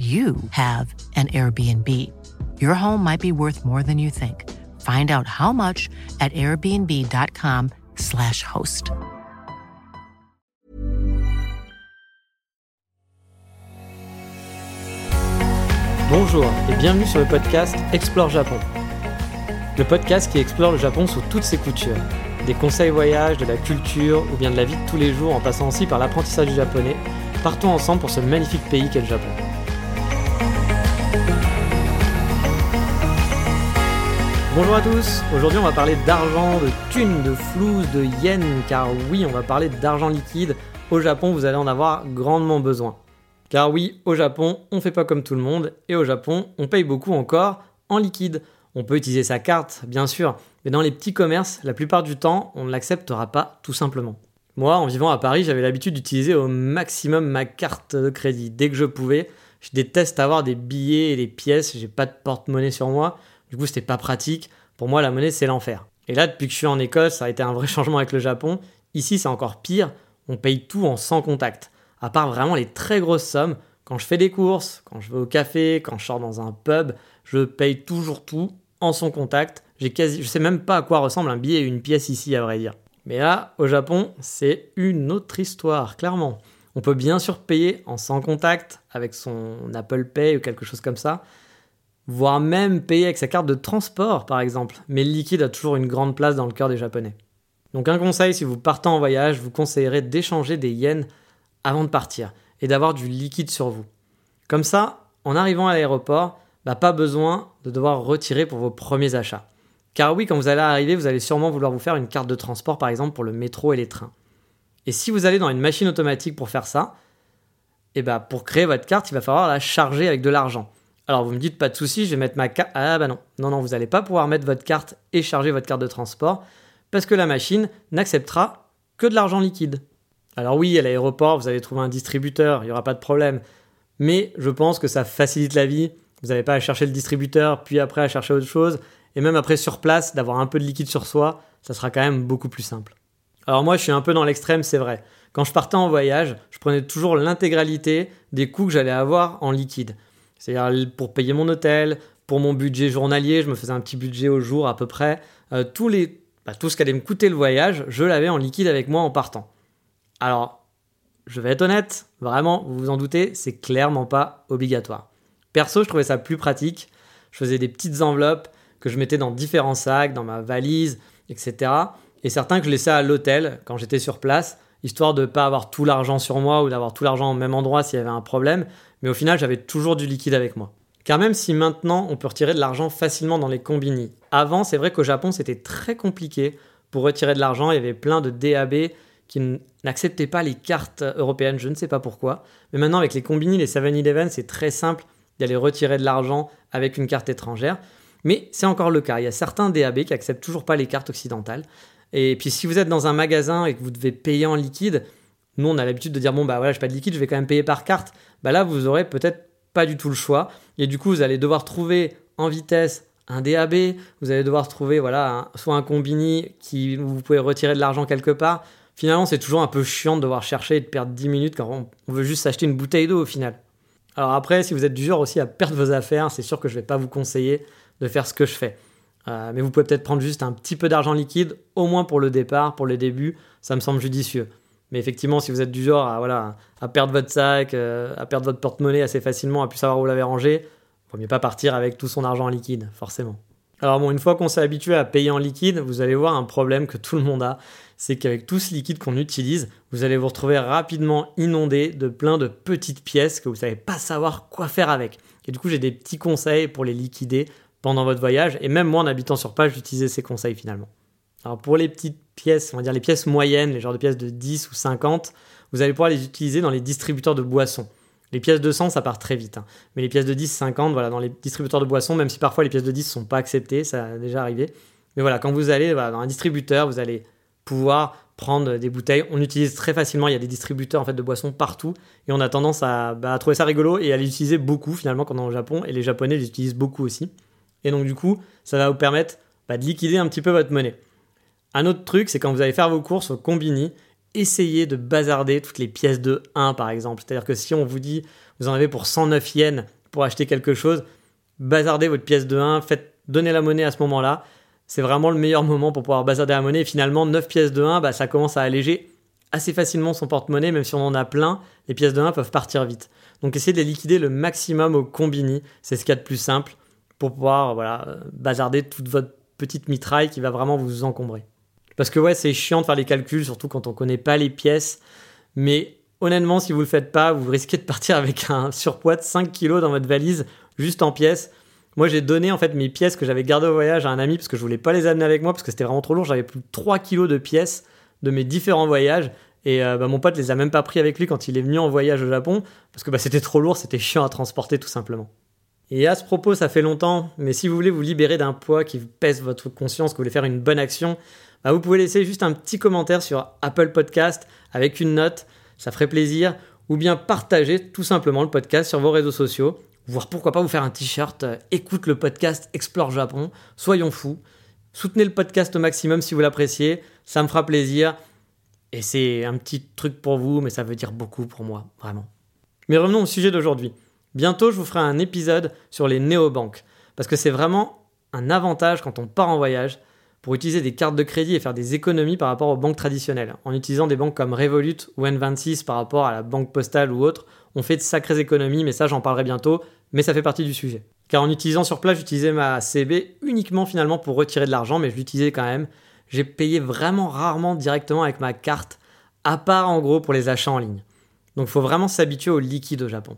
you have an Airbnb. Your home might be worth more than you think. Find out how much at airbnb.com/slash host. Bonjour et bienvenue sur le podcast Explore Japon. Le podcast qui explore le Japon sous toutes ses coutures. Des conseils voyages, de la culture ou bien de la vie de tous les jours en passant aussi par l'apprentissage du japonais. Partons ensemble pour ce magnifique pays qu'est le Japon. Bonjour à tous, aujourd'hui on va parler d'argent, de thunes, de flous, de yens, car oui, on va parler d'argent liquide. Au Japon, vous allez en avoir grandement besoin. Car oui, au Japon, on fait pas comme tout le monde, et au Japon, on paye beaucoup encore en liquide. On peut utiliser sa carte, bien sûr, mais dans les petits commerces, la plupart du temps, on ne l'acceptera pas tout simplement. Moi, en vivant à Paris, j'avais l'habitude d'utiliser au maximum ma carte de crédit dès que je pouvais. Je déteste avoir des billets et des pièces, j'ai pas de porte-monnaie sur moi. Du coup, c'était pas pratique. Pour moi, la monnaie, c'est l'enfer. Et là, depuis que je suis en Écosse, ça a été un vrai changement avec le Japon. Ici, c'est encore pire. On paye tout en sans contact. À part vraiment les très grosses sommes, quand je fais des courses, quand je vais au café, quand je sors dans un pub, je paye toujours tout en sans contact. J'ai quasi, je sais même pas à quoi ressemble un billet et une pièce ici, à vrai dire. Mais là, au Japon, c'est une autre histoire, clairement. On peut bien sûr payer en sans contact avec son Apple Pay ou quelque chose comme ça, voire même payer avec sa carte de transport par exemple, mais le liquide a toujours une grande place dans le cœur des Japonais. Donc un conseil, si vous partez en voyage, vous conseillerais d'échanger des yens avant de partir et d'avoir du liquide sur vous. Comme ça, en arrivant à l'aéroport, bah, pas besoin de devoir retirer pour vos premiers achats. Car oui, quand vous allez arriver, vous allez sûrement vouloir vous faire une carte de transport par exemple pour le métro et les trains. Et si vous allez dans une machine automatique pour faire ça, et eh bah, pour créer votre carte, il va falloir la charger avec de l'argent. Alors vous me dites pas de souci, je vais mettre ma carte. Ah bah non, non, non, vous n'allez pas pouvoir mettre votre carte et charger votre carte de transport parce que la machine n'acceptera que de l'argent liquide. Alors oui, à l'aéroport, vous allez trouver un distributeur, il n'y aura pas de problème. Mais je pense que ça facilite la vie. Vous n'avez pas à chercher le distributeur, puis après à chercher autre chose. Et même après sur place, d'avoir un peu de liquide sur soi, ça sera quand même beaucoup plus simple. Alors moi, je suis un peu dans l'extrême, c'est vrai. Quand je partais en voyage, je prenais toujours l'intégralité des coûts que j'allais avoir en liquide. C'est-à-dire pour payer mon hôtel, pour mon budget journalier, je me faisais un petit budget au jour à peu près. Euh, tous les, bah, tout ce qu'allait me coûter le voyage, je l'avais en liquide avec moi en partant. Alors, je vais être honnête, vraiment, vous vous en doutez, c'est clairement pas obligatoire. Perso, je trouvais ça plus pratique. Je faisais des petites enveloppes que je mettais dans différents sacs, dans ma valise, etc. Et certains que je laissais à l'hôtel quand j'étais sur place, histoire de ne pas avoir tout l'argent sur moi ou d'avoir tout l'argent au même endroit s'il y avait un problème mais au final j'avais toujours du liquide avec moi. Car même si maintenant on peut retirer de l'argent facilement dans les combini, avant c'est vrai qu'au Japon c'était très compliqué pour retirer de l'argent, il y avait plein de DAB qui n'acceptaient pas les cartes européennes, je ne sais pas pourquoi. Mais maintenant avec les combini, les 7-Eleven, c'est très simple d'aller retirer de l'argent avec une carte étrangère. Mais c'est encore le cas, il y a certains DAB qui acceptent toujours pas les cartes occidentales. Et puis si vous êtes dans un magasin et que vous devez payer en liquide, nous, on a l'habitude de dire bon bah voilà, j'ai pas de liquide, je vais quand même payer par carte. Bah là, vous aurez peut-être pas du tout le choix. Et du coup, vous allez devoir trouver en vitesse un DAB, vous allez devoir trouver voilà soit un combini qui vous pouvez retirer de l'argent quelque part. Finalement, c'est toujours un peu chiant de devoir chercher et de perdre 10 minutes quand on veut juste s'acheter une bouteille d'eau au final. Alors après, si vous êtes du genre aussi à perdre vos affaires, c'est sûr que je vais pas vous conseiller de faire ce que je fais. Euh, mais vous pouvez peut-être prendre juste un petit peu d'argent liquide, au moins pour le départ, pour les débuts, ça me semble judicieux. Mais effectivement, si vous êtes du genre à, voilà, à perdre votre sac, euh, à perdre votre porte-monnaie assez facilement, à plus savoir où l'avez rangé, il vaut mieux pas partir avec tout son argent en liquide, forcément. Alors bon, une fois qu'on s'est habitué à payer en liquide, vous allez voir un problème que tout le monde a, c'est qu'avec tout ce liquide qu'on utilise, vous allez vous retrouver rapidement inondé de plein de petites pièces que vous savez pas savoir quoi faire avec. Et du coup, j'ai des petits conseils pour les liquider pendant votre voyage, et même moi en habitant sur place, j'utilisais ces conseils finalement. Alors pour les petites pièces, on va dire les pièces moyennes, les genres de pièces de 10 ou 50, vous allez pouvoir les utiliser dans les distributeurs de boissons. Les pièces de 100, ça part très vite. hein. Mais les pièces de 10, 50, voilà, dans les distributeurs de boissons, même si parfois les pièces de 10 sont pas acceptées, ça a déjà arrivé. Mais voilà, quand vous allez dans un distributeur, vous allez pouvoir prendre des bouteilles. On utilise très facilement, il y a des distributeurs en fait de boissons partout et on a tendance à, bah, à trouver ça rigolo et à les utiliser beaucoup finalement quand on est au Japon et les Japonais les utilisent beaucoup aussi. Et donc du coup, ça va vous permettre bah, de liquider un petit peu votre monnaie. Un autre truc, c'est quand vous allez faire vos courses au combini, essayez de bazarder toutes les pièces de 1 par exemple. C'est-à-dire que si on vous dit vous en avez pour 109 yens pour acheter quelque chose, bazardez votre pièce de 1, faites donnez la monnaie à ce moment-là. C'est vraiment le meilleur moment pour pouvoir bazarder la monnaie. Et finalement, 9 pièces de 1, bah, ça commence à alléger assez facilement son porte-monnaie, même si on en a plein, les pièces de 1 peuvent partir vite. Donc essayez de les liquider le maximum au combini, c'est ce qu'il y a de plus simple pour pouvoir voilà, bazarder toute votre petite mitraille qui va vraiment vous encombrer. Parce que ouais, c'est chiant de faire les calculs, surtout quand on connaît pas les pièces. Mais honnêtement, si vous le faites pas, vous risquez de partir avec un surpoids de 5 kg dans votre valise, juste en pièces. Moi, j'ai donné en fait mes pièces que j'avais gardées au voyage à un ami parce que je voulais pas les amener avec moi parce que c'était vraiment trop lourd. J'avais plus de 3 kilos de pièces de mes différents voyages. Et euh, bah, mon pote les a même pas pris avec lui quand il est venu en voyage au Japon parce que bah, c'était trop lourd, c'était chiant à transporter tout simplement. Et à ce propos, ça fait longtemps, mais si vous voulez vous libérer d'un poids qui pèse votre conscience, que vous voulez faire une bonne action, bah, vous pouvez laisser juste un petit commentaire sur Apple Podcast avec une note, ça ferait plaisir, ou bien partager tout simplement le podcast sur vos réseaux sociaux, voire pourquoi pas vous faire un t-shirt, euh, écoute le podcast Explore Japon, soyons fous, soutenez le podcast au maximum si vous l'appréciez, ça me fera plaisir, et c'est un petit truc pour vous, mais ça veut dire beaucoup pour moi, vraiment. Mais revenons au sujet d'aujourd'hui. Bientôt, je vous ferai un épisode sur les néobanques, parce que c'est vraiment un avantage quand on part en voyage pour utiliser des cartes de crédit et faire des économies par rapport aux banques traditionnelles. En utilisant des banques comme Revolut ou N26 par rapport à la banque postale ou autre, on fait de sacrées économies, mais ça j'en parlerai bientôt, mais ça fait partie du sujet. Car en utilisant sur place, j'utilisais ma CB uniquement finalement pour retirer de l'argent, mais je l'utilisais quand même. J'ai payé vraiment rarement directement avec ma carte, à part en gros pour les achats en ligne. Donc il faut vraiment s'habituer au liquide au Japon.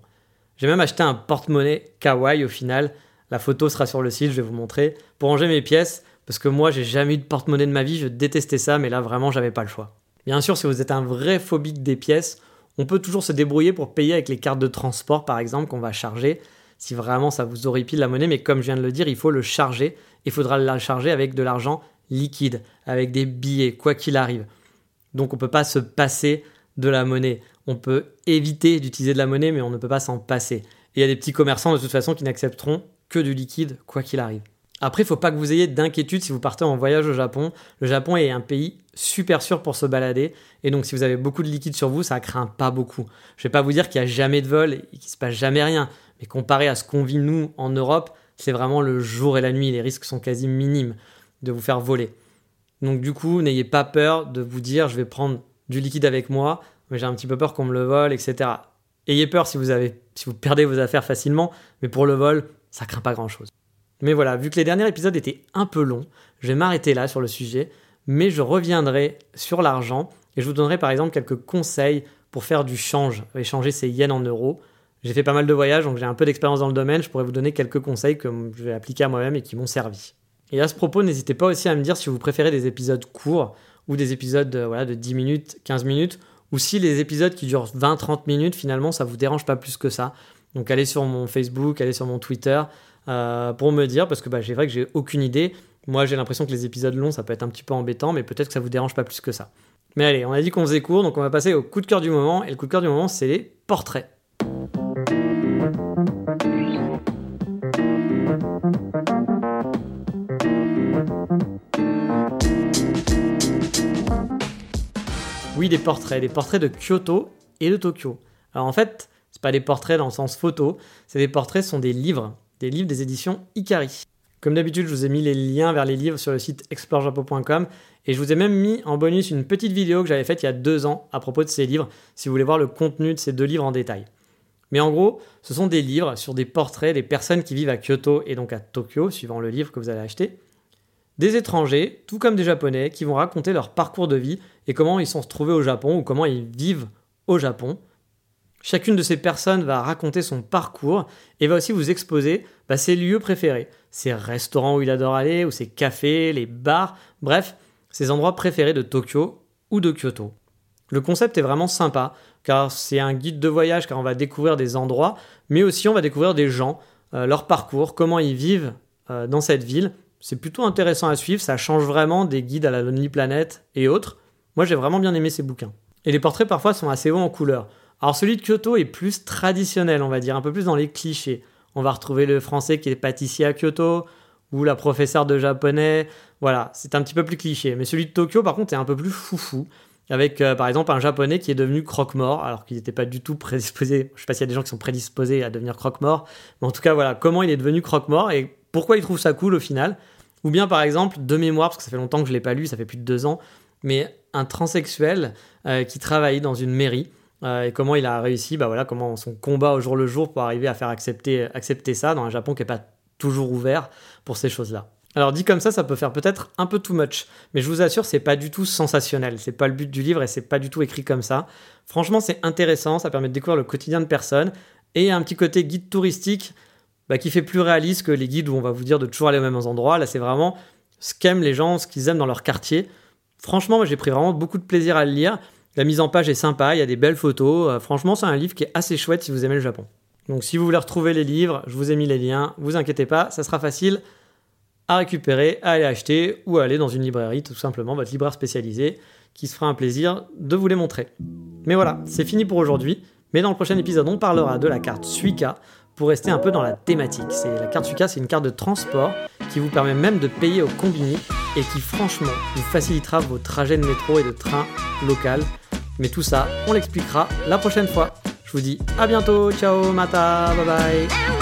J'ai même acheté un porte-monnaie kawaii au final. La photo sera sur le site, je vais vous montrer. Pour ranger mes pièces, parce que moi j'ai jamais eu de porte-monnaie de ma vie, je détestais ça, mais là vraiment j'avais pas le choix. Bien sûr, si vous êtes un vrai phobique des pièces, on peut toujours se débrouiller pour payer avec les cartes de transport par exemple qu'on va charger. Si vraiment ça vous horripile la monnaie, mais comme je viens de le dire, il faut le charger. Il faudra la charger avec de l'argent liquide, avec des billets, quoi qu'il arrive. Donc on peut pas se passer de la monnaie. On peut éviter d'utiliser de la monnaie, mais on ne peut pas s'en passer. Et il y a des petits commerçants de toute façon qui n'accepteront que du liquide, quoi qu'il arrive. Après, il faut pas que vous ayez d'inquiétude si vous partez en voyage au Japon. Le Japon est un pays super sûr pour se balader. Et donc, si vous avez beaucoup de liquide sur vous, ça craint pas beaucoup. Je vais pas vous dire qu'il y a jamais de vol et qu'il se passe jamais rien. Mais comparé à ce qu'on vit nous en Europe, c'est vraiment le jour et la nuit. Les risques sont quasi minimes de vous faire voler. Donc, du coup, n'ayez pas peur de vous dire je vais prendre du liquide avec moi, mais j'ai un petit peu peur qu'on me le vole, etc. Ayez peur si vous, avez, si vous perdez vos affaires facilement, mais pour le vol, ça craint pas grand chose. Mais voilà, vu que les derniers épisodes étaient un peu longs, je vais m'arrêter là sur le sujet, mais je reviendrai sur l'argent et je vous donnerai par exemple quelques conseils pour faire du change, échanger ses yens en euros. J'ai fait pas mal de voyages, donc j'ai un peu d'expérience dans le domaine, je pourrais vous donner quelques conseils que je vais appliquer à moi-même et qui m'ont servi. Et à ce propos, n'hésitez pas aussi à me dire si vous préférez des épisodes courts ou des épisodes de, voilà, de 10 minutes, 15 minutes, ou si les épisodes qui durent 20-30 minutes, finalement, ça vous dérange pas plus que ça. Donc allez sur mon Facebook, allez sur mon Twitter, euh, pour me dire, parce que bah, j'ai vrai que j'ai aucune idée. Moi, j'ai l'impression que les épisodes longs, ça peut être un petit peu embêtant, mais peut-être que ça vous dérange pas plus que ça. Mais allez, on a dit qu'on faisait court, donc on va passer au coup de cœur du moment. Et le coup de cœur du moment, c'est les portraits. Oui, des portraits, des portraits de Kyoto et de Tokyo. Alors en fait, c'est pas des portraits dans le sens photo, c'est des portraits, ce sont des livres des livres des éditions Ikari. Comme d'habitude, je vous ai mis les liens vers les livres sur le site explorejapo.com et je vous ai même mis en bonus une petite vidéo que j'avais faite il y a deux ans à propos de ces livres, si vous voulez voir le contenu de ces deux livres en détail. Mais en gros, ce sont des livres sur des portraits des personnes qui vivent à Kyoto et donc à Tokyo, suivant le livre que vous allez acheter. Des étrangers, tout comme des japonais, qui vont raconter leur parcours de vie et comment ils sont trouvés au Japon ou comment ils vivent au Japon. Chacune de ces personnes va raconter son parcours et va aussi vous exposer bah, ses lieux préférés, ses restaurants où il adore aller, ou ses cafés, les bars, bref, ses endroits préférés de Tokyo ou de Kyoto. Le concept est vraiment sympa, car c'est un guide de voyage, car on va découvrir des endroits, mais aussi on va découvrir des gens, euh, leur parcours, comment ils vivent euh, dans cette ville. C'est plutôt intéressant à suivre, ça change vraiment des guides à la Lonely Planet et autres. Moi j'ai vraiment bien aimé ces bouquins. Et les portraits parfois sont assez hauts en couleur. Alors celui de Kyoto est plus traditionnel, on va dire, un peu plus dans les clichés. On va retrouver le français qui est pâtissier à Kyoto, ou la professeure de japonais. Voilà, c'est un petit peu plus cliché. Mais celui de Tokyo, par contre, est un peu plus foufou. Avec, euh, par exemple, un japonais qui est devenu croque-mort, alors qu'il n'était pas du tout prédisposé. Je sais pas s'il y a des gens qui sont prédisposés à devenir croque-mort. Mais en tout cas, voilà, comment il est devenu croque-mort et pourquoi il trouve ça cool au final. Ou bien, par exemple, de mémoire, parce que ça fait longtemps que je ne l'ai pas lu, ça fait plus de deux ans, mais un transsexuel euh, qui travaille dans une mairie. Euh, et comment il a réussi, bah voilà, comment son combat au jour le jour pour arriver à faire accepter, accepter ça dans un Japon qui n'est pas toujours ouvert pour ces choses-là. Alors dit comme ça, ça peut faire peut-être un peu too much, mais je vous assure, c'est pas du tout sensationnel. C'est pas le but du livre et c'est pas du tout écrit comme ça. Franchement, c'est intéressant, ça permet de découvrir le quotidien de personnes et un petit côté guide touristique bah, qui fait plus réaliste que les guides où on va vous dire de toujours aller aux mêmes endroits. Là, c'est vraiment ce qu'aiment les gens, ce qu'ils aiment dans leur quartier. Franchement, j'ai pris vraiment beaucoup de plaisir à le lire. La mise en page est sympa, il y a des belles photos. Euh, franchement, c'est un livre qui est assez chouette si vous aimez le Japon. Donc si vous voulez retrouver les livres, je vous ai mis les liens, vous inquiétez pas, ça sera facile à récupérer, à aller acheter ou à aller dans une librairie, tout simplement, votre libraire spécialisé, qui se fera un plaisir de vous les montrer. Mais voilà, c'est fini pour aujourd'hui. Mais dans le prochain épisode, on parlera de la carte Suica pour rester un peu dans la thématique. C'est la carte Suica, c'est une carte de transport qui vous permet même de payer au combini et qui franchement vous facilitera vos trajets de métro et de train local. Mais tout ça, on l'expliquera la prochaine fois. Je vous dis à bientôt, ciao, mata, bye bye.